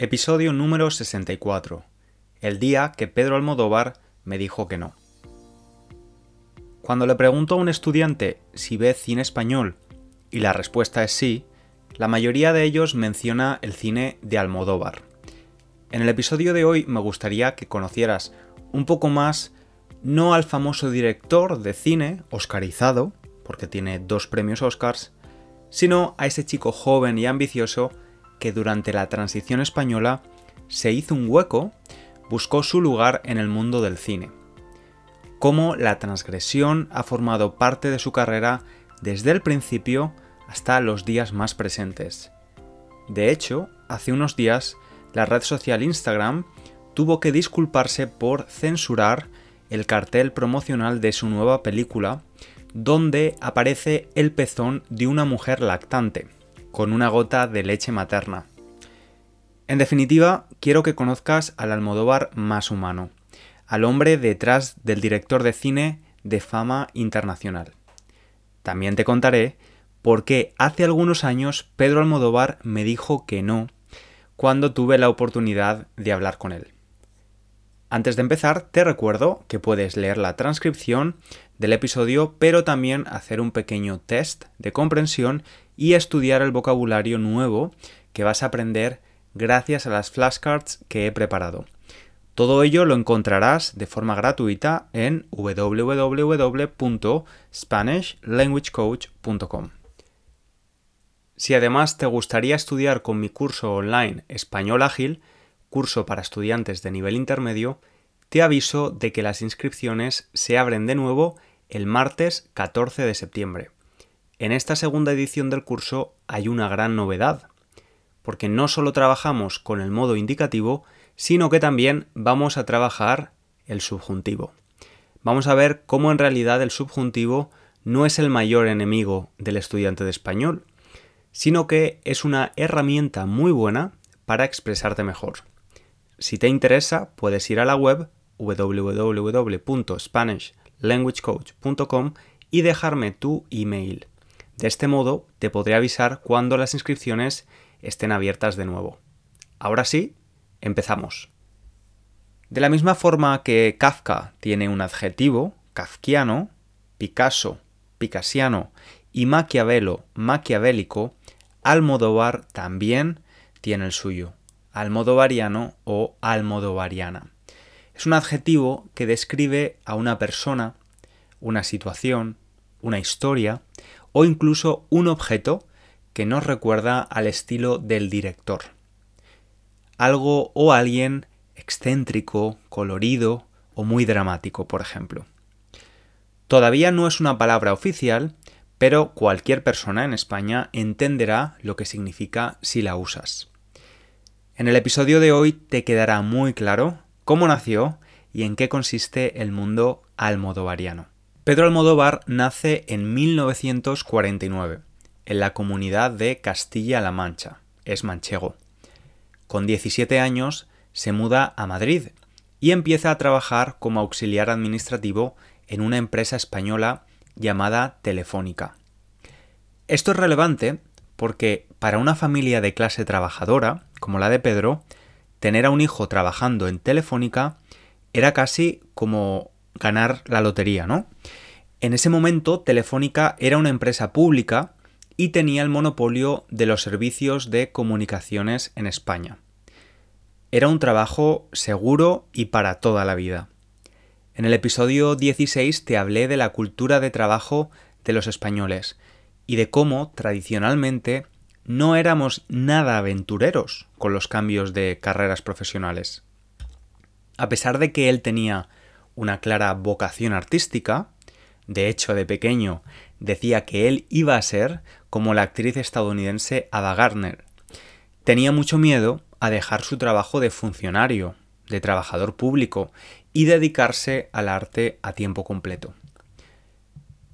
Episodio número 64. El día que Pedro Almodóvar me dijo que no. Cuando le pregunto a un estudiante si ve cine español y la respuesta es sí, la mayoría de ellos menciona el cine de Almodóvar. En el episodio de hoy me gustaría que conocieras un poco más no al famoso director de cine, oscarizado, porque tiene dos premios Oscars, sino a ese chico joven y ambicioso que durante la transición española se hizo un hueco, buscó su lugar en el mundo del cine. Cómo la transgresión ha formado parte de su carrera desde el principio hasta los días más presentes. De hecho, hace unos días, la red social Instagram tuvo que disculparse por censurar el cartel promocional de su nueva película, donde aparece el pezón de una mujer lactante con una gota de leche materna. En definitiva, quiero que conozcas al Almodóvar más humano, al hombre detrás del director de cine de fama internacional. También te contaré por qué hace algunos años Pedro Almodóvar me dijo que no cuando tuve la oportunidad de hablar con él. Antes de empezar, te recuerdo que puedes leer la transcripción del episodio, pero también hacer un pequeño test de comprensión y estudiar el vocabulario nuevo que vas a aprender gracias a las flashcards que he preparado. Todo ello lo encontrarás de forma gratuita en www.spanishlanguagecoach.com. Si además te gustaría estudiar con mi curso online Español Ágil, curso para estudiantes de nivel intermedio, te aviso de que las inscripciones se abren de nuevo el martes 14 de septiembre. En esta segunda edición del curso hay una gran novedad, porque no solo trabajamos con el modo indicativo, sino que también vamos a trabajar el subjuntivo. Vamos a ver cómo en realidad el subjuntivo no es el mayor enemigo del estudiante de español, sino que es una herramienta muy buena para expresarte mejor. Si te interesa, puedes ir a la web www.spanishlanguagecoach.com y dejarme tu email. De este modo te podré avisar cuando las inscripciones estén abiertas de nuevo. Ahora sí, empezamos. De la misma forma que Kafka tiene un adjetivo, kafkiano, Picasso, picasiano y Maquiavelo, maquiavélico, Almodóvar también tiene el suyo almodovariano o almodovariana. Es un adjetivo que describe a una persona, una situación, una historia o incluso un objeto que nos recuerda al estilo del director. Algo o alguien excéntrico, colorido o muy dramático, por ejemplo. Todavía no es una palabra oficial, pero cualquier persona en España entenderá lo que significa si la usas. En el episodio de hoy te quedará muy claro cómo nació y en qué consiste el mundo almodovariano. Pedro Almodóvar nace en 1949 en la comunidad de Castilla-La Mancha, es manchego. Con 17 años se muda a Madrid y empieza a trabajar como auxiliar administrativo en una empresa española llamada Telefónica. Esto es relevante porque para una familia de clase trabajadora, como la de Pedro, tener a un hijo trabajando en Telefónica era casi como ganar la lotería, ¿no? En ese momento, Telefónica era una empresa pública y tenía el monopolio de los servicios de comunicaciones en España. Era un trabajo seguro y para toda la vida. En el episodio 16 te hablé de la cultura de trabajo de los españoles y de cómo, tradicionalmente, no éramos nada aventureros con los cambios de carreras profesionales. A pesar de que él tenía una clara vocación artística, de hecho de pequeño decía que él iba a ser como la actriz estadounidense Ada Gardner, tenía mucho miedo a dejar su trabajo de funcionario, de trabajador público, y dedicarse al arte a tiempo completo.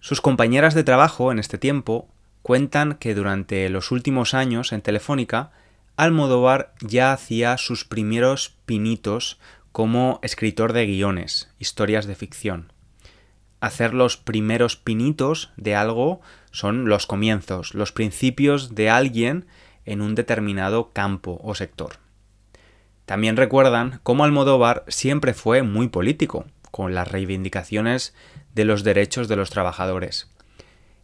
Sus compañeras de trabajo en este tiempo cuentan que durante los últimos años en Telefónica, Almodóvar ya hacía sus primeros pinitos como escritor de guiones, historias de ficción. Hacer los primeros pinitos de algo son los comienzos, los principios de alguien en un determinado campo o sector. También recuerdan cómo Almodóvar siempre fue muy político, con las reivindicaciones de los derechos de los trabajadores.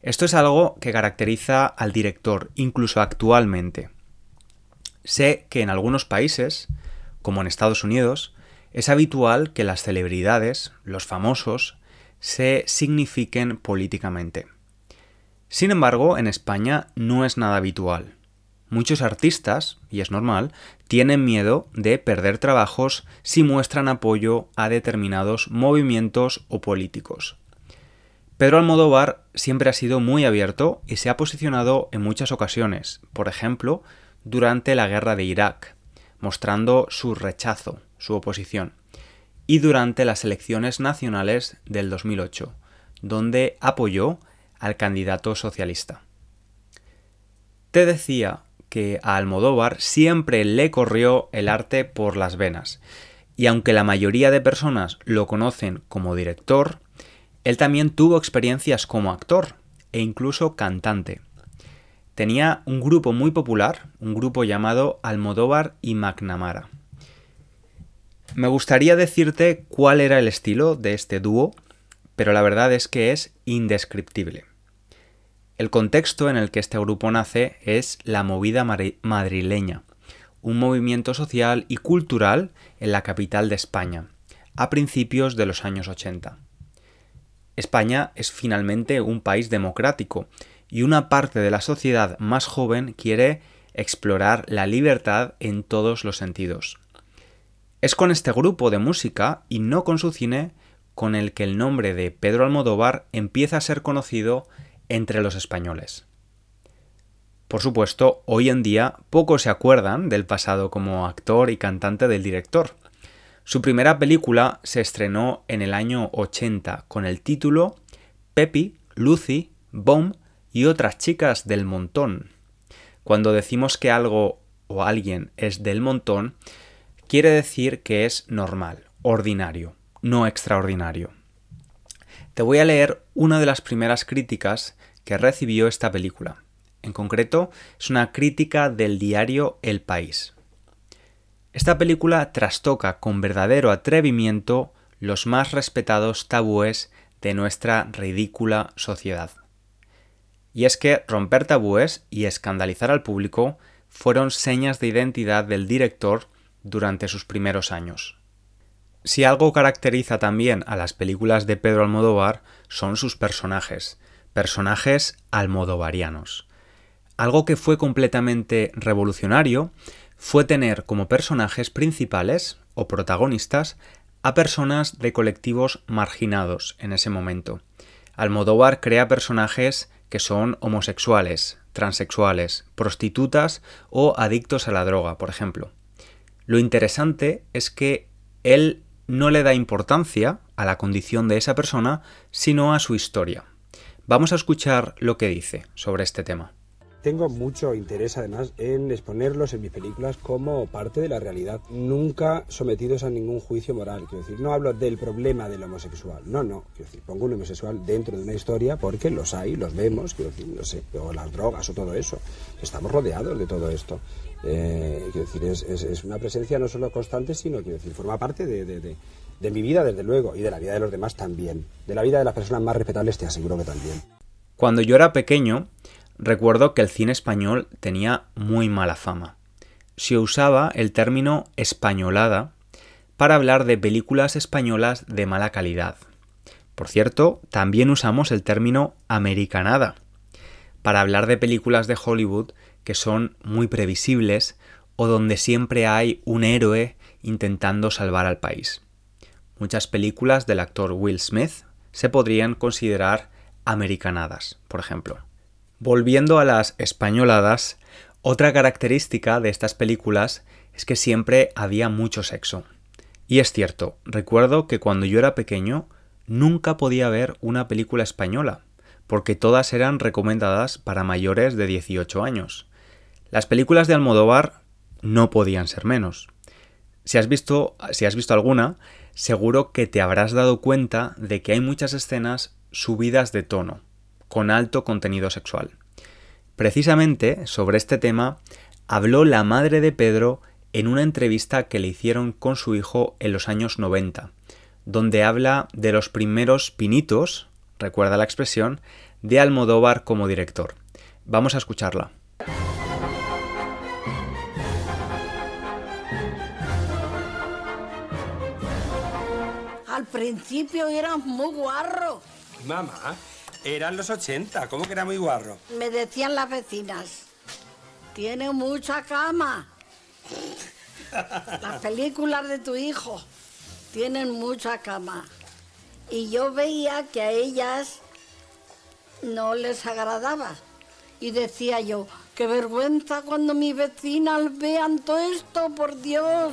Esto es algo que caracteriza al director, incluso actualmente. Sé que en algunos países, como en Estados Unidos, es habitual que las celebridades, los famosos, se signifiquen políticamente. Sin embargo, en España no es nada habitual. Muchos artistas, y es normal, tienen miedo de perder trabajos si muestran apoyo a determinados movimientos o políticos. Pedro Almodóvar siempre ha sido muy abierto y se ha posicionado en muchas ocasiones, por ejemplo, durante la guerra de Irak, mostrando su rechazo, su oposición, y durante las elecciones nacionales del 2008, donde apoyó al candidato socialista. Te decía que a Almodóvar siempre le corrió el arte por las venas, y aunque la mayoría de personas lo conocen como director, él también tuvo experiencias como actor e incluso cantante. Tenía un grupo muy popular, un grupo llamado Almodóvar y McNamara. Me gustaría decirte cuál era el estilo de este dúo, pero la verdad es que es indescriptible. El contexto en el que este grupo nace es la movida madrileña, un movimiento social y cultural en la capital de España, a principios de los años 80. España es finalmente un país democrático y una parte de la sociedad más joven quiere explorar la libertad en todos los sentidos. Es con este grupo de música y no con su cine con el que el nombre de Pedro Almodóvar empieza a ser conocido entre los españoles. Por supuesto, hoy en día pocos se acuerdan del pasado como actor y cantante del director. Su primera película se estrenó en el año 80 con el título Pepi, Lucy, Bomb y otras chicas del montón. Cuando decimos que algo o alguien es del montón, quiere decir que es normal, ordinario, no extraordinario. Te voy a leer una de las primeras críticas que recibió esta película. En concreto, es una crítica del diario El País. Esta película trastoca con verdadero atrevimiento los más respetados tabúes de nuestra ridícula sociedad. Y es que romper tabúes y escandalizar al público fueron señas de identidad del director durante sus primeros años. Si algo caracteriza también a las películas de Pedro Almodóvar son sus personajes, personajes almodovarianos. Algo que fue completamente revolucionario fue tener como personajes principales o protagonistas a personas de colectivos marginados en ese momento. Almodóvar crea personajes que son homosexuales, transexuales, prostitutas o adictos a la droga, por ejemplo. Lo interesante es que él no le da importancia a la condición de esa persona, sino a su historia. Vamos a escuchar lo que dice sobre este tema. Tengo mucho interés además en exponerlos en mis películas como parte de la realidad, nunca sometidos a ningún juicio moral. Quiero decir, no hablo del problema del homosexual, no, no. Quiero decir, pongo un homosexual dentro de una historia porque los hay, los vemos, quiero decir, no sé, o las drogas o todo eso. Estamos rodeados de todo esto. Eh, quiero decir, es, una presencia no solo constante, sino, quiero decir, forma parte de, de mi vida, desde luego, y de la vida de los demás también. De la vida de las personas más respetables, te aseguro que también. Cuando yo era pequeño, recuerdo que el cine español tenía muy mala fama. Se usaba el término españolada para hablar de películas españolas de mala calidad. Por cierto, también usamos el término americanada para hablar de películas de Hollywood que son muy previsibles o donde siempre hay un héroe intentando salvar al país. Muchas películas del actor Will Smith se podrían considerar americanadas, por ejemplo. Volviendo a las españoladas, otra característica de estas películas es que siempre había mucho sexo. Y es cierto, recuerdo que cuando yo era pequeño nunca podía ver una película española, porque todas eran recomendadas para mayores de 18 años. Las películas de Almodóvar no podían ser menos. Si has visto, si has visto alguna, seguro que te habrás dado cuenta de que hay muchas escenas subidas de tono, con alto contenido sexual. Precisamente sobre este tema habló la madre de Pedro en una entrevista que le hicieron con su hijo en los años 90, donde habla de los primeros pinitos, recuerda la expresión, de Almodóvar como director. Vamos a escucharla. Al principio eras muy guarro. Mamá, eran los 80, ¿cómo que era muy guarro? Me decían las vecinas. Tiene mucha cama. Las películas de tu hijo tienen mucha cama. Y yo veía que a ellas no les agradaba. Y decía yo, qué vergüenza cuando mis vecinas vean todo esto, por Dios.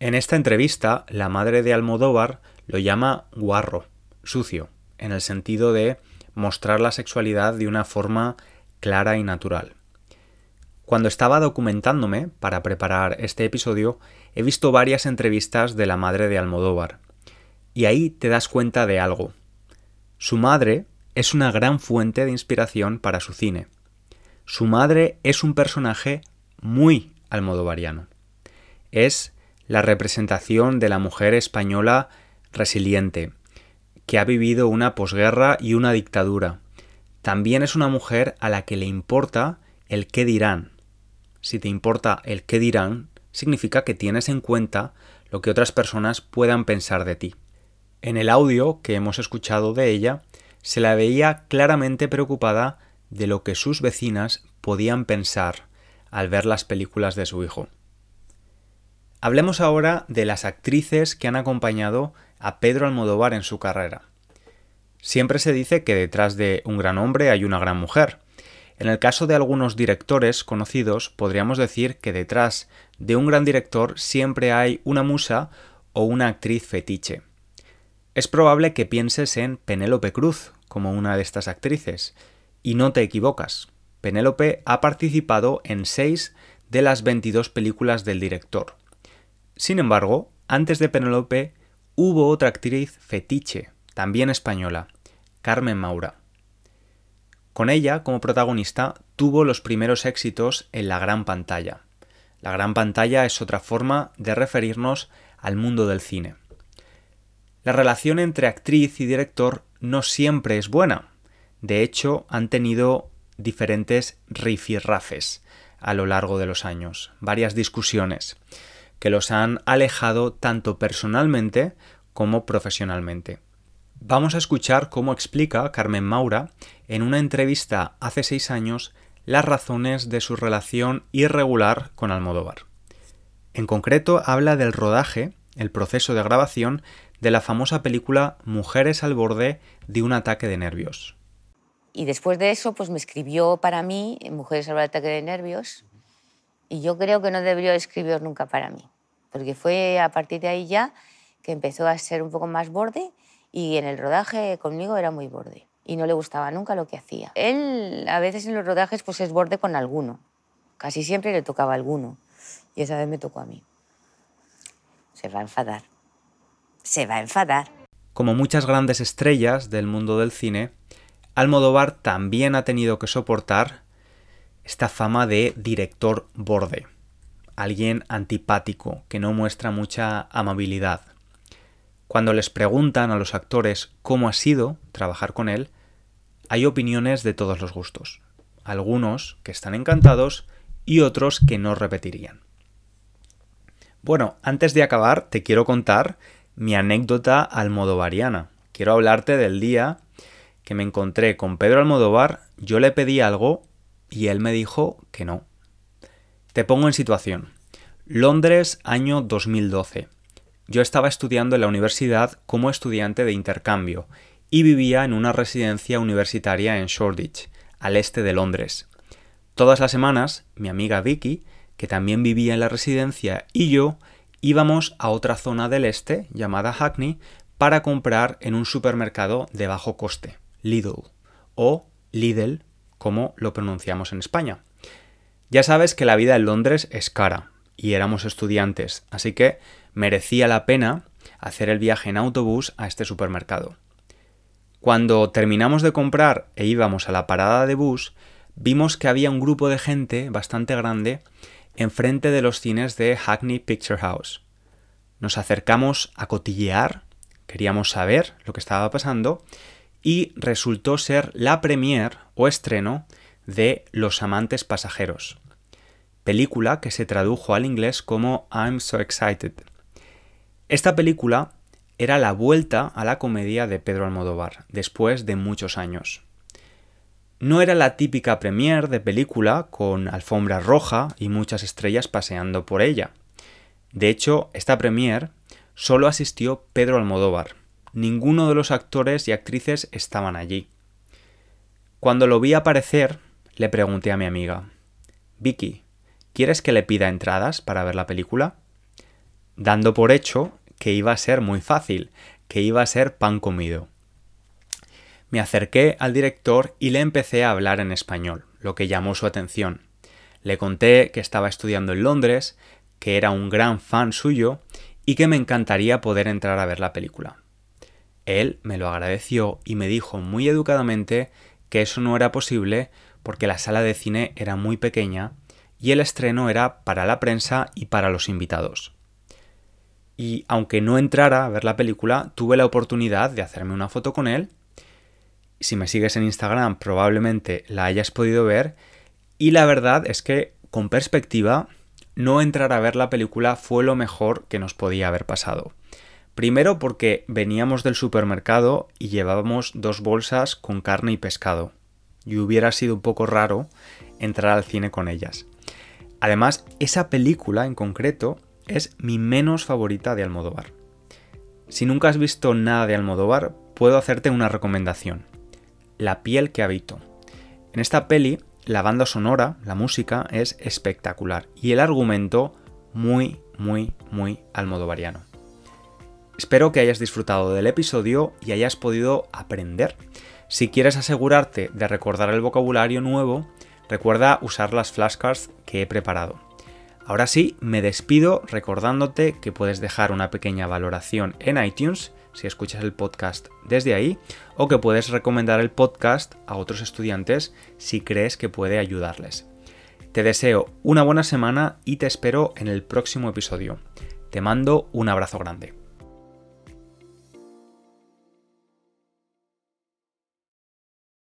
En esta entrevista, la madre de Almodóvar lo llama guarro, sucio, en el sentido de mostrar la sexualidad de una forma clara y natural. Cuando estaba documentándome para preparar este episodio, he visto varias entrevistas de la madre de Almodóvar. Y ahí te das cuenta de algo. Su madre es una gran fuente de inspiración para su cine. Su madre es un personaje muy almodovariano. Es la representación de la mujer española resiliente, que ha vivido una posguerra y una dictadura. También es una mujer a la que le importa el qué dirán, si te importa el qué dirán, significa que tienes en cuenta lo que otras personas puedan pensar de ti. En el audio que hemos escuchado de ella, se la veía claramente preocupada de lo que sus vecinas podían pensar al ver las películas de su hijo. Hablemos ahora de las actrices que han acompañado a Pedro Almodóvar en su carrera. Siempre se dice que detrás de un gran hombre hay una gran mujer, en el caso de algunos directores conocidos, podríamos decir que detrás de un gran director siempre hay una musa o una actriz fetiche. Es probable que pienses en Penélope Cruz como una de estas actrices, y no te equivocas. Penélope ha participado en seis de las 22 películas del director. Sin embargo, antes de Penélope hubo otra actriz fetiche, también española, Carmen Maura. Con ella, como protagonista, tuvo los primeros éxitos en la gran pantalla. La gran pantalla es otra forma de referirnos al mundo del cine. La relación entre actriz y director no siempre es buena. De hecho, han tenido diferentes rifirrafes a lo largo de los años, varias discusiones que los han alejado tanto personalmente como profesionalmente. Vamos a escuchar cómo explica Carmen Maura en una entrevista hace seis años las razones de su relación irregular con Almodóvar. En concreto habla del rodaje, el proceso de grabación de la famosa película Mujeres al borde de un ataque de nervios. Y después de eso, pues me escribió para mí Mujeres al borde de ataque de nervios y yo creo que no debió escribir nunca para mí, porque fue a partir de ahí ya que empezó a ser un poco más borde y en el rodaje conmigo era muy borde y no le gustaba nunca lo que hacía. Él a veces en los rodajes pues es borde con alguno, casi siempre le tocaba alguno y esa vez me tocó a mí. Se va a enfadar, se va a enfadar. Como muchas grandes estrellas del mundo del cine, Almodóvar también ha tenido que soportar esta fama de director borde, alguien antipático que no muestra mucha amabilidad. Cuando les preguntan a los actores cómo ha sido trabajar con él, hay opiniones de todos los gustos. Algunos que están encantados y otros que no repetirían. Bueno, antes de acabar, te quiero contar mi anécdota almodovariana. Quiero hablarte del día que me encontré con Pedro Almodóvar, yo le pedí algo y él me dijo que no. Te pongo en situación. Londres, año 2012. Yo estaba estudiando en la universidad como estudiante de intercambio y vivía en una residencia universitaria en Shoreditch, al este de Londres. Todas las semanas, mi amiga Vicky, que también vivía en la residencia, y yo íbamos a otra zona del este, llamada Hackney, para comprar en un supermercado de bajo coste, Lidl, o Lidl, como lo pronunciamos en España. Ya sabes que la vida en Londres es cara, y éramos estudiantes, así que merecía la pena hacer el viaje en autobús a este supermercado. Cuando terminamos de comprar e íbamos a la parada de bus, vimos que había un grupo de gente bastante grande enfrente de los cines de Hackney Picture House. Nos acercamos a cotillear, queríamos saber lo que estaba pasando y resultó ser la premier o estreno de Los amantes pasajeros, película que se tradujo al inglés como I'm so excited. Esta película era la vuelta a la comedia de Pedro Almodóvar, después de muchos años. No era la típica premier de película con alfombra roja y muchas estrellas paseando por ella. De hecho, esta premier solo asistió Pedro Almodóvar. Ninguno de los actores y actrices estaban allí. Cuando lo vi aparecer, le pregunté a mi amiga, Vicky, ¿quieres que le pida entradas para ver la película? Dando por hecho que iba a ser muy fácil, que iba a ser pan comido. Me acerqué al director y le empecé a hablar en español, lo que llamó su atención. Le conté que estaba estudiando en Londres, que era un gran fan suyo y que me encantaría poder entrar a ver la película. Él me lo agradeció y me dijo muy educadamente que eso no era posible porque la sala de cine era muy pequeña y el estreno era para la prensa y para los invitados. Y aunque no entrara a ver la película, tuve la oportunidad de hacerme una foto con él. Si me sigues en Instagram probablemente la hayas podido ver. Y la verdad es que, con perspectiva, no entrar a ver la película fue lo mejor que nos podía haber pasado. Primero porque veníamos del supermercado y llevábamos dos bolsas con carne y pescado y hubiera sido un poco raro entrar al cine con ellas. Además, esa película en concreto es mi menos favorita de Almodóvar. Si nunca has visto nada de Almodóvar, puedo hacerte una recomendación. La piel que habito. En esta peli, la banda sonora, la música, es espectacular y el argumento muy, muy, muy almodovariano. Espero que hayas disfrutado del episodio y hayas podido aprender. Si quieres asegurarte de recordar el vocabulario nuevo, recuerda usar las flashcards que he preparado. Ahora sí, me despido recordándote que puedes dejar una pequeña valoración en iTunes si escuchas el podcast desde ahí o que puedes recomendar el podcast a otros estudiantes si crees que puede ayudarles. Te deseo una buena semana y te espero en el próximo episodio. Te mando un abrazo grande.